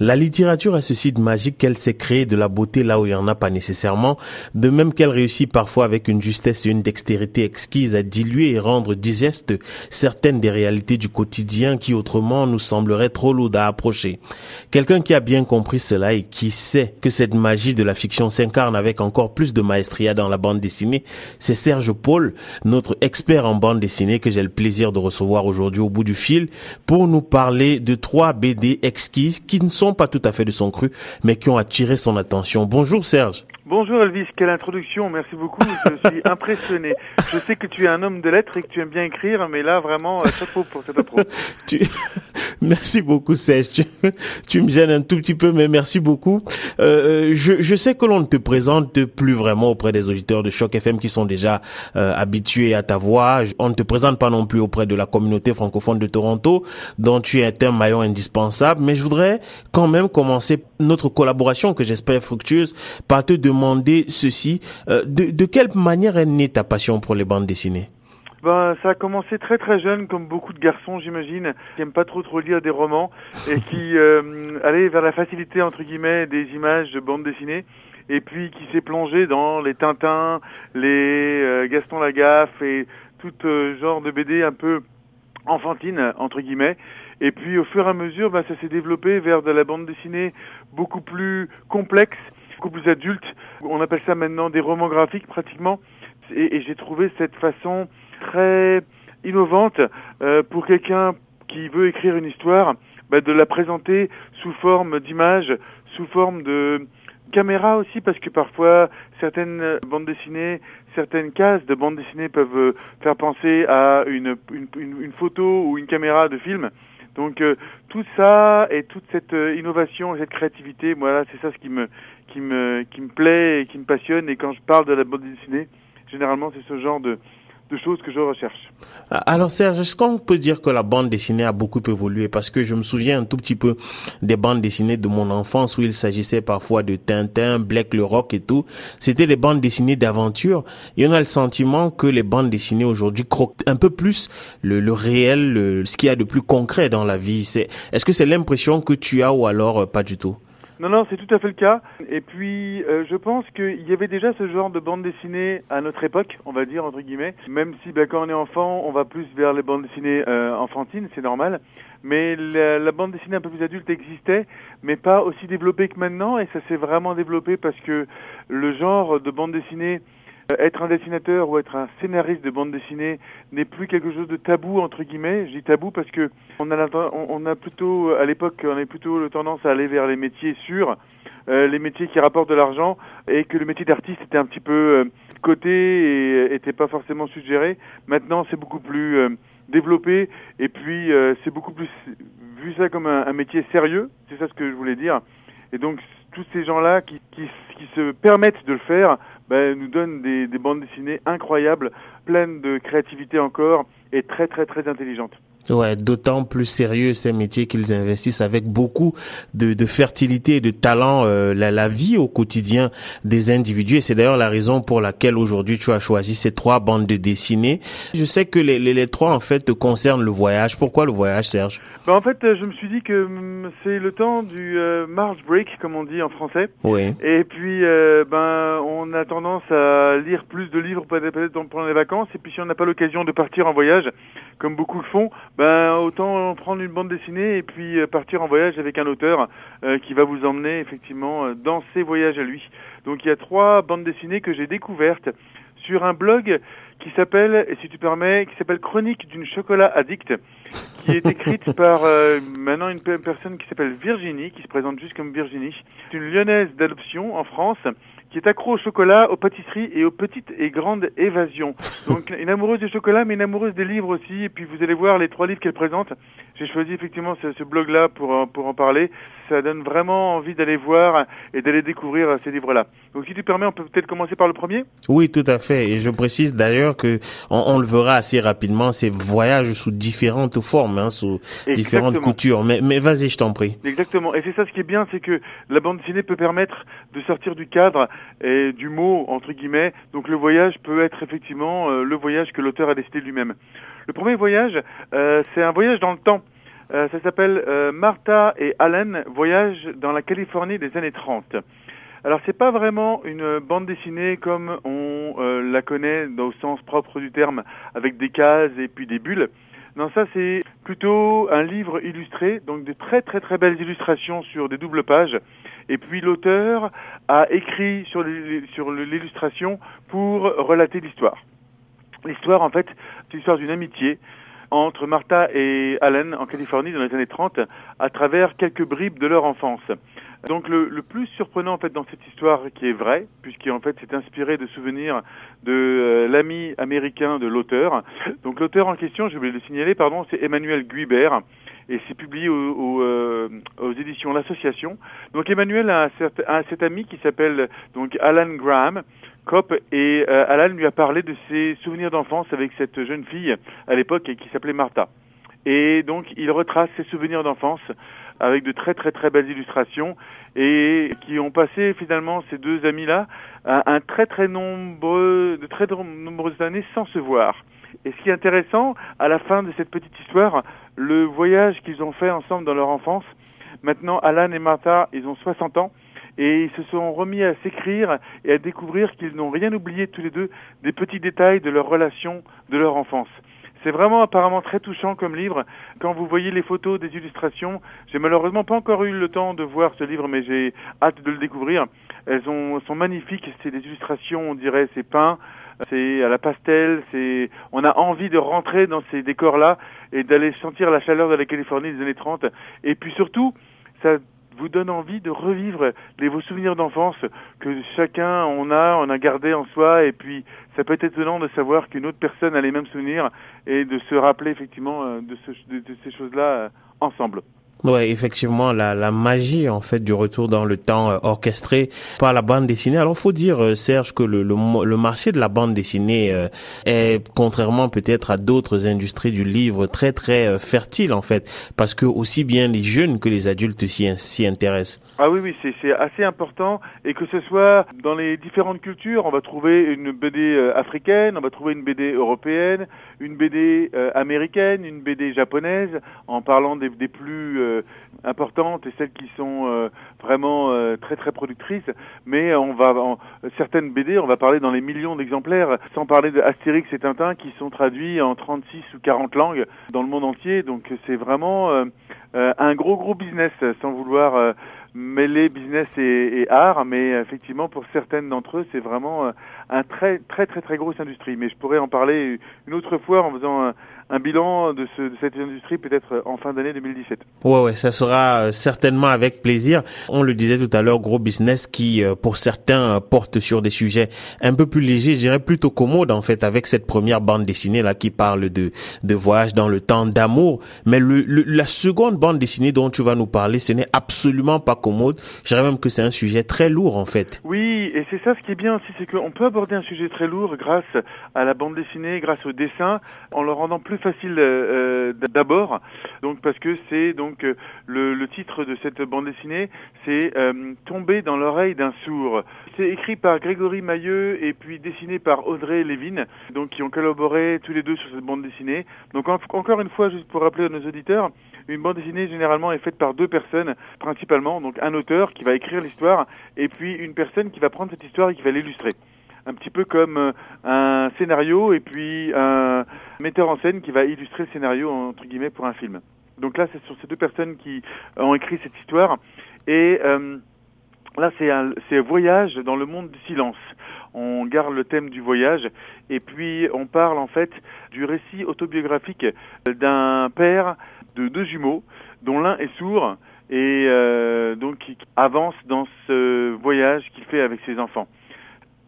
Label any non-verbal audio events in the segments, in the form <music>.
La littérature a ce site magique qu'elle sait créer de la beauté là où il n'y en a pas nécessairement, de même qu'elle réussit parfois avec une justesse et une dextérité exquise à diluer et rendre digeste certaines des réalités du quotidien qui autrement nous sembleraient trop lourdes à approcher. Quelqu'un qui a bien compris cela et qui sait que cette magie de la fiction s'incarne avec encore plus de maestria dans la bande dessinée, c'est Serge Paul, notre expert en bande dessinée que j'ai le plaisir de recevoir aujourd'hui au bout du fil pour nous parler de trois BD exquises qui ne sont pas tout à fait de son cru, mais qui ont attiré son attention. Bonjour Serge. Bonjour Elvis, quelle introduction, merci beaucoup, je <laughs> suis impressionné. Je sais que tu es un homme de lettres et que tu aimes bien écrire, mais là vraiment, euh, chapeau pour cette approche. <laughs> Tu... <laughs> Merci beaucoup Serge, tu... tu, me gênes un tout petit peu, mais merci beaucoup. Euh, je, je, sais que l'on ne te présente plus vraiment auprès des auditeurs de Choc FM qui sont déjà euh, habitués à ta voix. On ne te présente pas non plus auprès de la communauté francophone de Toronto, dont tu es un maillon indispensable, mais je voudrais quand même commencer notre collaboration que j'espère fructueuse par te demander demander ceci. Euh, de, de quelle manière est née ta passion pour les bandes dessinées? Ben, ça a commencé très très jeune, comme beaucoup de garçons, j'imagine, qui aiment pas trop trop lire des romans et <laughs> qui euh, allaient vers la facilité entre guillemets des images de bandes dessinées, et puis qui s'est plongé dans les Tintins, les euh, Gaston Lagaffe et tout euh, genre de BD un peu enfantine entre guillemets. Et puis au fur et à mesure, ben, ça s'est développé vers de la bande dessinée beaucoup plus complexe beaucoup plus adulte. On appelle ça maintenant des romans graphiques pratiquement. Et, j'ai trouvé cette façon très innovante euh, pour quelqu'un qui veut écrire une histoire, bah, de la présenter sous forme d'image, sous forme de caméra aussi, parce que parfois certaines bandes dessinées, certaines cases de bandes dessinées peuvent faire penser à une, une, une photo ou une caméra de film. Donc euh, tout ça et toute cette euh, innovation et cette créativité, voilà, c'est ça ce qui me qui me qui me plaît et qui me passionne. Et quand je parle de la bande dessinée, généralement c'est ce genre de de choses que je recherche. Alors Serge, est-ce qu'on peut dire que la bande dessinée a beaucoup évolué? Parce que je me souviens un tout petit peu des bandes dessinées de mon enfance où il s'agissait parfois de Tintin, Black le Rock et tout. C'était des bandes dessinées d'aventure. Et on a le sentiment que les bandes dessinées aujourd'hui croquent un peu plus le, le réel, le, ce qu'il y a de plus concret dans la vie. Est-ce que c'est l'impression que tu as ou alors euh, pas du tout? Non, non, c'est tout à fait le cas. Et puis, euh, je pense qu'il y avait déjà ce genre de bande dessinée à notre époque, on va dire, entre guillemets. Même si, ben, quand on est enfant, on va plus vers les bandes dessinées euh, enfantines, c'est normal. Mais la, la, bande dessinée un peu plus adulte existait, mais pas aussi développée que maintenant. Et ça s'est vraiment développé parce que le genre de bande dessinée être un dessinateur ou être un scénariste de bande dessinée n'est plus quelque chose de tabou entre guillemets. Je dis tabou parce que on a on a plutôt à l'époque on a plutôt le tendance à aller vers les métiers sûrs, euh, les métiers qui rapportent de l'argent et que le métier d'artiste était un petit peu euh, côté et était pas forcément suggéré. Maintenant c'est beaucoup plus euh, développé et puis c'est beaucoup plus vu ça comme un, un métier sérieux. C'est ça ce que je voulais dire. Et donc tous ces gens-là qui, qui, qui se permettent de le faire ben, nous donne des, des bandes dessinées incroyables, pleines de créativité encore et très très très intelligentes. Ouais, d'autant plus sérieux ces métiers qu'ils investissent avec beaucoup de, de fertilité et de talent euh, la, la, vie au quotidien des individus. Et c'est d'ailleurs la raison pour laquelle aujourd'hui tu as choisi ces trois bandes de dessinées. Je sais que les, les, trois en fait concernent le voyage. Pourquoi le voyage, Serge? Ben, En fait, je me suis dit que hum, c'est le temps du euh, March break, comme on dit en français. Oui. Et puis, euh, ben, on a tendance à lire plus de livres peut-être pendant les vacances. Et puis, si on n'a pas l'occasion de partir en voyage, comme beaucoup le font, ben autant prendre une bande dessinée et puis euh, partir en voyage avec un auteur euh, qui va vous emmener effectivement euh, dans ses voyages à lui. Donc il y a trois bandes dessinées que j'ai découvertes sur un blog qui s'appelle, et si tu permets, qui s'appelle Chronique d'une chocolat addict, qui est écrite <laughs> par maintenant une personne qui s'appelle Virginie, qui se présente juste comme Virginie. C'est une lyonnaise d'adoption en France qui est accro au chocolat, aux pâtisseries et aux petites et grandes évasions. Donc une amoureuse du chocolat, mais une amoureuse des livres aussi. Et puis vous allez voir les trois livres qu'elle présente. J'ai choisi effectivement ce, ce blog-là pour, pour en parler. Ça donne vraiment envie d'aller voir et d'aller découvrir ces livres-là. Donc si tu permets, on peut peut-être commencer par le premier? Oui, tout à fait. Et je précise d'ailleurs que on, on, le verra assez rapidement, ces voyages sous différentes formes, hein, sous Exactement. différentes coutures. Mais, mais vas-y, je t'en prie. Exactement. Et c'est ça ce qui est bien, c'est que la bande dessinée peut permettre de sortir du cadre et du mot entre guillemets. Donc le voyage peut être effectivement euh, le voyage que l'auteur a décidé lui-même. Le premier voyage, euh, c'est un voyage dans le temps. ça s'appelle Martha et Alan voyagent dans la Californie des années 30. Alors c'est pas vraiment une bande dessinée comme on la connaît au sens propre du terme, avec des cases et puis des bulles. Non, ça c'est plutôt un livre illustré, donc de très très très belles illustrations sur des doubles pages. Et puis l'auteur a écrit sur l'illustration pour relater l'histoire. L'histoire en fait, c'est l'histoire d'une amitié entre Martha et Alan en Californie dans les années 30 à travers quelques bribes de leur enfance. Donc le, le, plus surprenant en fait dans cette histoire qui est vraie, puisqu'en fait c'est inspiré de souvenirs de euh, l'ami américain de l'auteur. Donc l'auteur en question, je voulais le signaler, pardon, c'est Emmanuel Guibert et c'est publié au, euh, aux éditions L'Association. Donc Emmanuel a, un, cet ami qui s'appelle donc Alan Graham, cop, et euh, Alan lui a parlé de ses souvenirs d'enfance avec cette jeune fille à l'époque qui s'appelait Martha. Et donc il retrace ses souvenirs d'enfance avec de très très très belles illustrations et qui ont passé finalement ces deux amis-là un très très nombreux de très nombreuses années sans se voir. Et ce qui est intéressant, à la fin de cette petite histoire, le voyage qu'ils ont fait ensemble dans leur enfance. Maintenant, Alan et Martha, ils ont 60 ans et ils se sont remis à s'écrire et à découvrir qu'ils n'ont rien oublié tous les deux des petits détails de leur relation de leur enfance. C'est vraiment apparemment très touchant comme livre. Quand vous voyez les photos des illustrations, j'ai malheureusement pas encore eu le temps de voir ce livre, mais j'ai hâte de le découvrir. Elles sont magnifiques. C'est des illustrations, on dirait, c'est peint, c'est à la pastel. C'est, on a envie de rentrer dans ces décors-là et d'aller sentir la chaleur de la Californie des années 30. Et puis surtout, ça vous donne envie de revivre les, vos souvenirs d'enfance que chacun on a, on a gardé en soi, et puis ça peut être étonnant de savoir qu'une autre personne a les mêmes souvenirs et de se rappeler effectivement euh, de, de ces choses-là euh, ensemble. Ouais, effectivement, la, la magie en fait du retour dans le temps euh, orchestré par la bande dessinée. Alors, faut dire euh, Serge que le, le, le, marché de la bande dessinée euh, est, contrairement peut-être à d'autres industries du livre, très très fertile en fait, parce que aussi bien les jeunes que les adultes s'y intéressent. Ah oui, oui, c'est assez important. Et que ce soit dans les différentes cultures, on va trouver une BD euh, africaine, on va trouver une BD européenne, une BD euh, américaine, une BD japonaise, en parlant des, des plus euh, importantes et celles qui sont vraiment très très productrices. Mais on va, en, certaines BD, on va parler dans les millions d'exemplaires, sans parler d'Astérix et Tintin qui sont traduits en 36 ou 40 langues dans le monde entier. Donc c'est vraiment un gros gros business, sans vouloir mêler business et, et, art, mais effectivement pour certaines d'entre eux, c'est vraiment euh, un très très très très grosse industrie. Mais je pourrais en parler une autre fois en faisant un, bilan de, ce, de, cette industrie peut-être en fin d'année 2017. Ouais, ouais, ça sera euh, certainement avec plaisir. On le disait tout à l'heure, gros business qui, euh, pour certains, porte sur des sujets un peu plus légers, je dirais plutôt commodes en fait, avec cette première bande dessinée là qui parle de de voyage dans le temps, d'amour. Mais le, la seconde bande dessinée dont tu vas nous parler, ce n'est absolument pas commode. Je dirais même que c'est un sujet très lourd en fait. Oui, et c'est ça ce qui est bien aussi, c'est qu'on peut aborder un sujet très lourd grâce à la bande dessinée, grâce au dessin, en le rendant plus facile euh, d'abord, donc parce que c'est donc euh, le, le, titre de cette bande dessinée, c'est euh, Tomber dans l'oreille d'un sourd. C'est écrit par Grégory Mailleux et puis dessiné par Audrey Lévin, donc qui ont collaboré tous les deux sur cette bande dessinée. Donc encore une fois, juste pour rappeler à nos auditeurs, une bande dessinée généralement est faite par deux personnes principalement, donc un auteur qui va écrire l'histoire et puis une personne qui va prendre cette histoire et qui va l'illustrer un petit peu comme euh, un scénario et puis un metteur en scène qui va illustrer le scénario entre guillemets pour un film. Donc là, c'est sur ces deux personnes qui ont écrit cette histoire et euh, là, c'est un, un voyage dans le monde du silence. On garde le thème du voyage et puis on parle en fait du récit autobiographique d'un père de deux jumeaux dont l'un est sourd et euh, donc qui avance dans ce voyage qu'il fait avec ses enfants.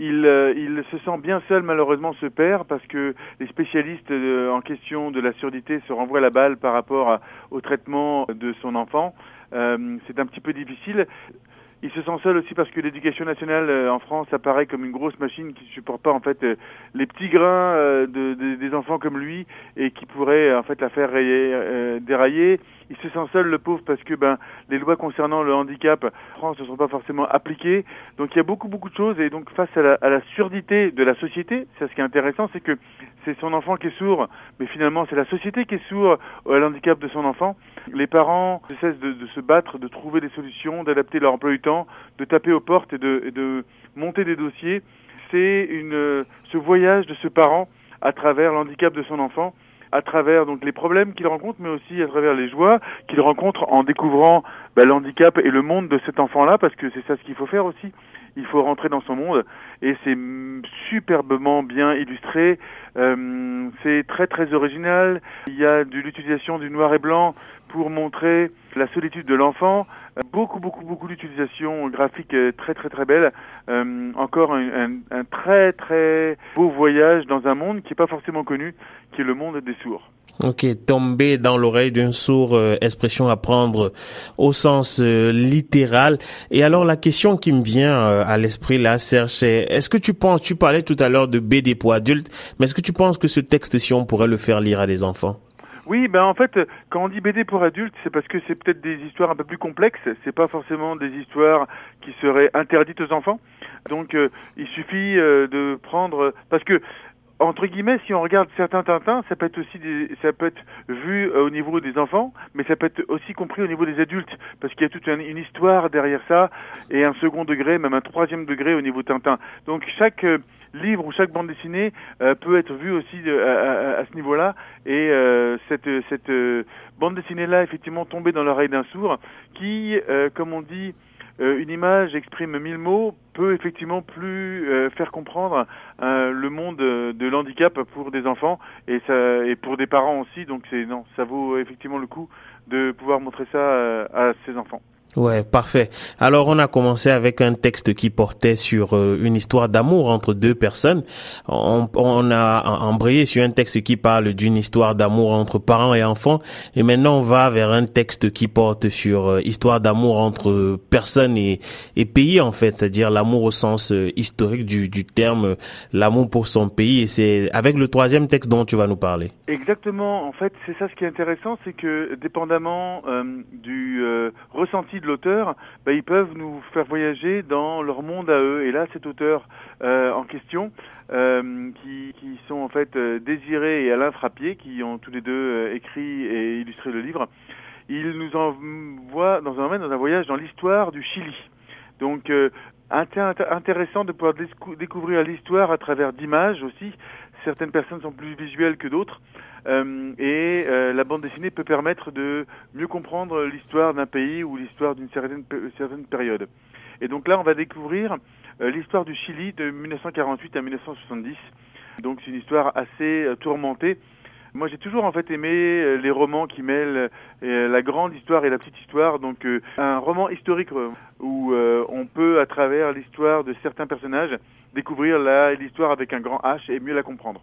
Il, euh, il, se sent bien seul malheureusement ce père parce que les spécialistes euh, en question de la surdité se renvoient la balle par rapport au traitement de son enfant. Euh, c'est un petit peu difficile. Il se sent seul aussi parce que l'éducation nationale euh, en France apparaît comme une grosse machine qui ne supporte pas en fait euh, les petits grains euh, de, de, des enfants comme lui et qui pourrait en fait la faire rayer, dérailler. Il se sent seul le pauvre parce que ben les lois concernant le handicap en France ne sont pas forcément appliquées. Donc il y a beaucoup beaucoup de choses et donc face à la, à la surdité de la société, c'est ce qui est intéressant, c'est que c'est son enfant qui est sourd, mais finalement c'est la société qui est sourde à l'handicap de son enfant. Les parents cessent de, de, se battre, de trouver des solutions, d'adapter leur emploi du temps, de taper aux portes et de, et de monter des dossiers. C'est une, ce voyage de ce parent à travers l'handicap de son enfant à travers donc les problèmes qu'il rencontre, mais aussi à travers les joies qu'il rencontre en découvrant bah, l'handicap et le monde de cet enfant-là, parce que c'est ça ce qu'il faut faire aussi. Il faut rentrer dans son monde et c'est superbement bien illustré. Euh, c'est très très original. Il y a de l'utilisation du noir et blanc pour montrer la solitude de l'enfant. Beaucoup beaucoup beaucoup d'utilisation graphique très très très belle. Euh, encore un, très très beau voyage dans un monde qui n'est pas forcément connu, qui est le monde des sourds. Ok, tomber dans l'oreille d'un sourd, euh, expression à prendre au sens euh, littéral. Et alors la question qui me vient euh, à l'esprit là, Serge, c'est est-ce que tu penses, tu parlais tout à l'heure de BD pour adultes, mais est-ce que tu penses que ce texte-ci on pourrait le faire lire à des enfants? Oui, ben en fait, quand on dit BD pour adultes, c'est parce que c'est peut-être des histoires un peu plus complexes. C'est pas forcément des histoires qui seraient interdites aux enfants. Donc, il suffit de prendre parce que entre guillemets, si on regarde certains Tintins, ça peut être aussi des, ça peut être vu euh, au niveau des enfants, mais ça peut être aussi compris au niveau des adultes, parce qu'il y a toute une, histoire derrière ça, et un second degré, même un troisième degré au niveau Tintin. Donc chaque euh, livre ou chaque bande dessinée euh, peut être vu aussi à, à, ce niveau-là, et cette, cette bande dessinée-là, effectivement, tombée dans l'oreille d'un sourd, qui, comme on dit, euh, une image exprime mille mots peut effectivement plus euh, faire comprendre euh, le monde de l'handicap pour des enfants et, ça, et pour des parents aussi. Donc c'est non, ça vaut effectivement le coup de pouvoir montrer ça à ses enfants. Ouais, parfait. Alors on a commencé avec un texte qui portait sur euh, une histoire d'amour entre deux personnes. On, on, a embrayé sur un texte qui parle d'une histoire d'amour entre parents et enfants. Et maintenant on va vers un texte qui porte sur euh, histoire d'amour entre personnes et, pays en fait, c'est-à-dire l'amour au sens euh, historique du, du terme, l'amour pour son pays. Et c'est avec le troisième texte dont tu vas nous parler. Exactement. En fait, c'est ça ce qui est intéressant, c'est que dépendamment du ressenti de l'auteur, bah, ils peuvent nous faire voyager dans leur monde à eux. Et là, cet auteur euh, en question, euh, qui, sont en fait euh, Désiré et Alain Frappier, qui ont tous les deux écrit et illustré le livre, il nous envoie dans un, dans un voyage dans l'histoire du Chili. Donc, intéressant de pouvoir découvrir l'histoire à travers d'images aussi. Certaines personnes sont plus visuelles que d'autres. Euh, et euh, la bande dessinée peut permettre de mieux comprendre l'histoire d'un pays ou l'histoire d'une certaine, période. Et donc là, on va découvrir euh, l'histoire du Chili de 1948 à 1970. Donc c'est une histoire assez tourmentée. Moi, j'ai toujours en fait aimé les romans qui mêlent la grande histoire et la petite histoire. Donc, un roman historique où on peut, à travers l'histoire de certains personnages, découvrir l'histoire avec un grand H et mieux la comprendre.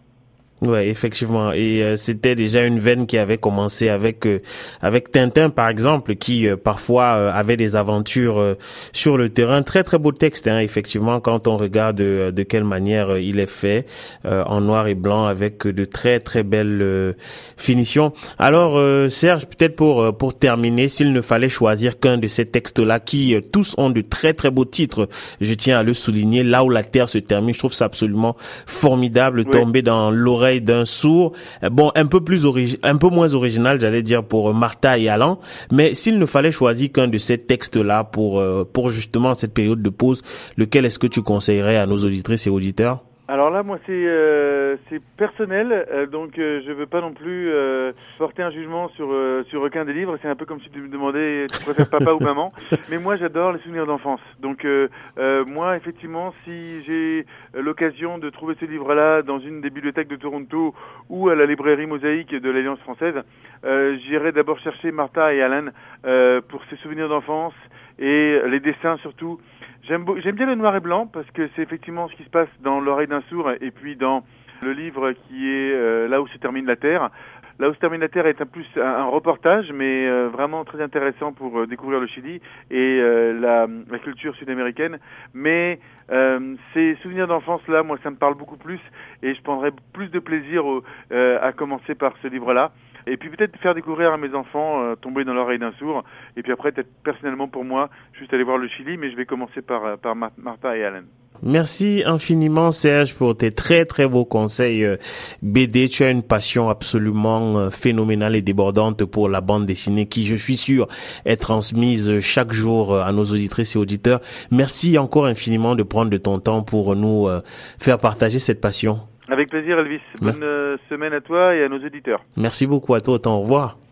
Ouais, effectivement. Et euh, c'était déjà une veine qui avait commencé avec euh, avec Tintin par exemple, qui euh, parfois avait des aventures sur le terrain. Très très beau texte, hein, effectivement, quand on regarde de quelle manière il est fait en noir et blanc avec de très très belles finitions. Alors Serge, peut-être pour pour terminer, s'il ne fallait choisir qu'un de ces textes-là, qui tous ont de très très beaux titres, je tiens à le souligner. Là où la terre se termine, je trouve ça absolument formidable, tomber dans l'oreille d'un sourd. Euh, bon, un peu plus un peu moins original, j'allais dire pour Martha et Alain. Mais s'il ne fallait choisir qu'un de ces textes-là pour euh, pour justement cette période de pause, lequel est-ce que tu conseillerais à nos auditrices et auditeurs? Alors là, moi, c'est euh, c'est personnel, euh, donc euh, je veux pas non plus euh, porter un jugement sur sur aucun des livres. C'est un peu comme si tu me demandais tu préfères papa ou maman. <laughs> Mais moi, j'adore les souvenirs d'enfance. Donc moi, effectivement, si j'ai l'occasion de trouver ce livre-là dans une des bibliothèques de Toronto ou à la librairie Mosaïque de l'Alliance française, j'irai d'abord chercher Martha et Alan pour ces souvenirs d'enfance et les dessins surtout. J'aime bien le noir et blanc parce que c'est effectivement ce qui se passe dans l'oreille d'un sourd et puis dans le livre qui est euh, là où se termine la Terre. Là où se termine la Terre est un plus un, reportage, mais euh, vraiment très intéressant pour euh, découvrir le Chili et la, la, culture sud-américaine. Mais ces souvenirs d'enfance là, moi, ça me parle beaucoup plus et je prendrais plus de plaisir à commencer par ce livre-là. Et puis peut-être faire découvrir à mes enfants euh, tomber dans l'oreille d'un sourd. Et puis après, peut-être personnellement pour moi, juste aller voir le Chili, mais je vais commencer par, par Martha et Alan. Merci infiniment Serge pour tes très très beaux conseils euh, BD. Tu as une passion absolument euh, phénoménale et débordante pour la bande dessinée qui, je suis sûr, est transmise chaque jour euh, à nos auditrices et auditeurs. Merci encore infiniment de prendre de ton temps pour nous faire partager cette passion. Avec plaisir Elvis. Bonne semaine à toi et à nos auditeurs. Merci beaucoup à toi. Au revoir.